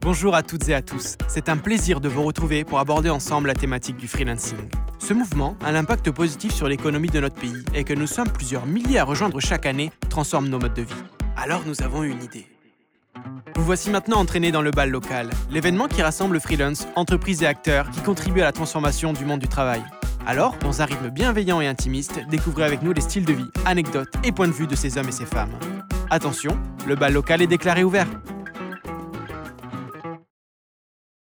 Bonjour à toutes et à tous, c'est un plaisir de vous retrouver pour aborder ensemble la thématique du freelancing. Ce mouvement a un impact positif sur l'économie de notre pays et que nous sommes plusieurs milliers à rejoindre chaque année transforme nos modes de vie. Alors nous avons une idée. Vous voici maintenant entraînés dans le bal local, l'événement qui rassemble freelance, entreprises et acteurs qui contribuent à la transformation du monde du travail. Alors, dans un rythme bienveillant et intimiste, découvrez avec nous les styles de vie, anecdotes et points de vue de ces hommes et ces femmes. Attention, le bal local est déclaré ouvert.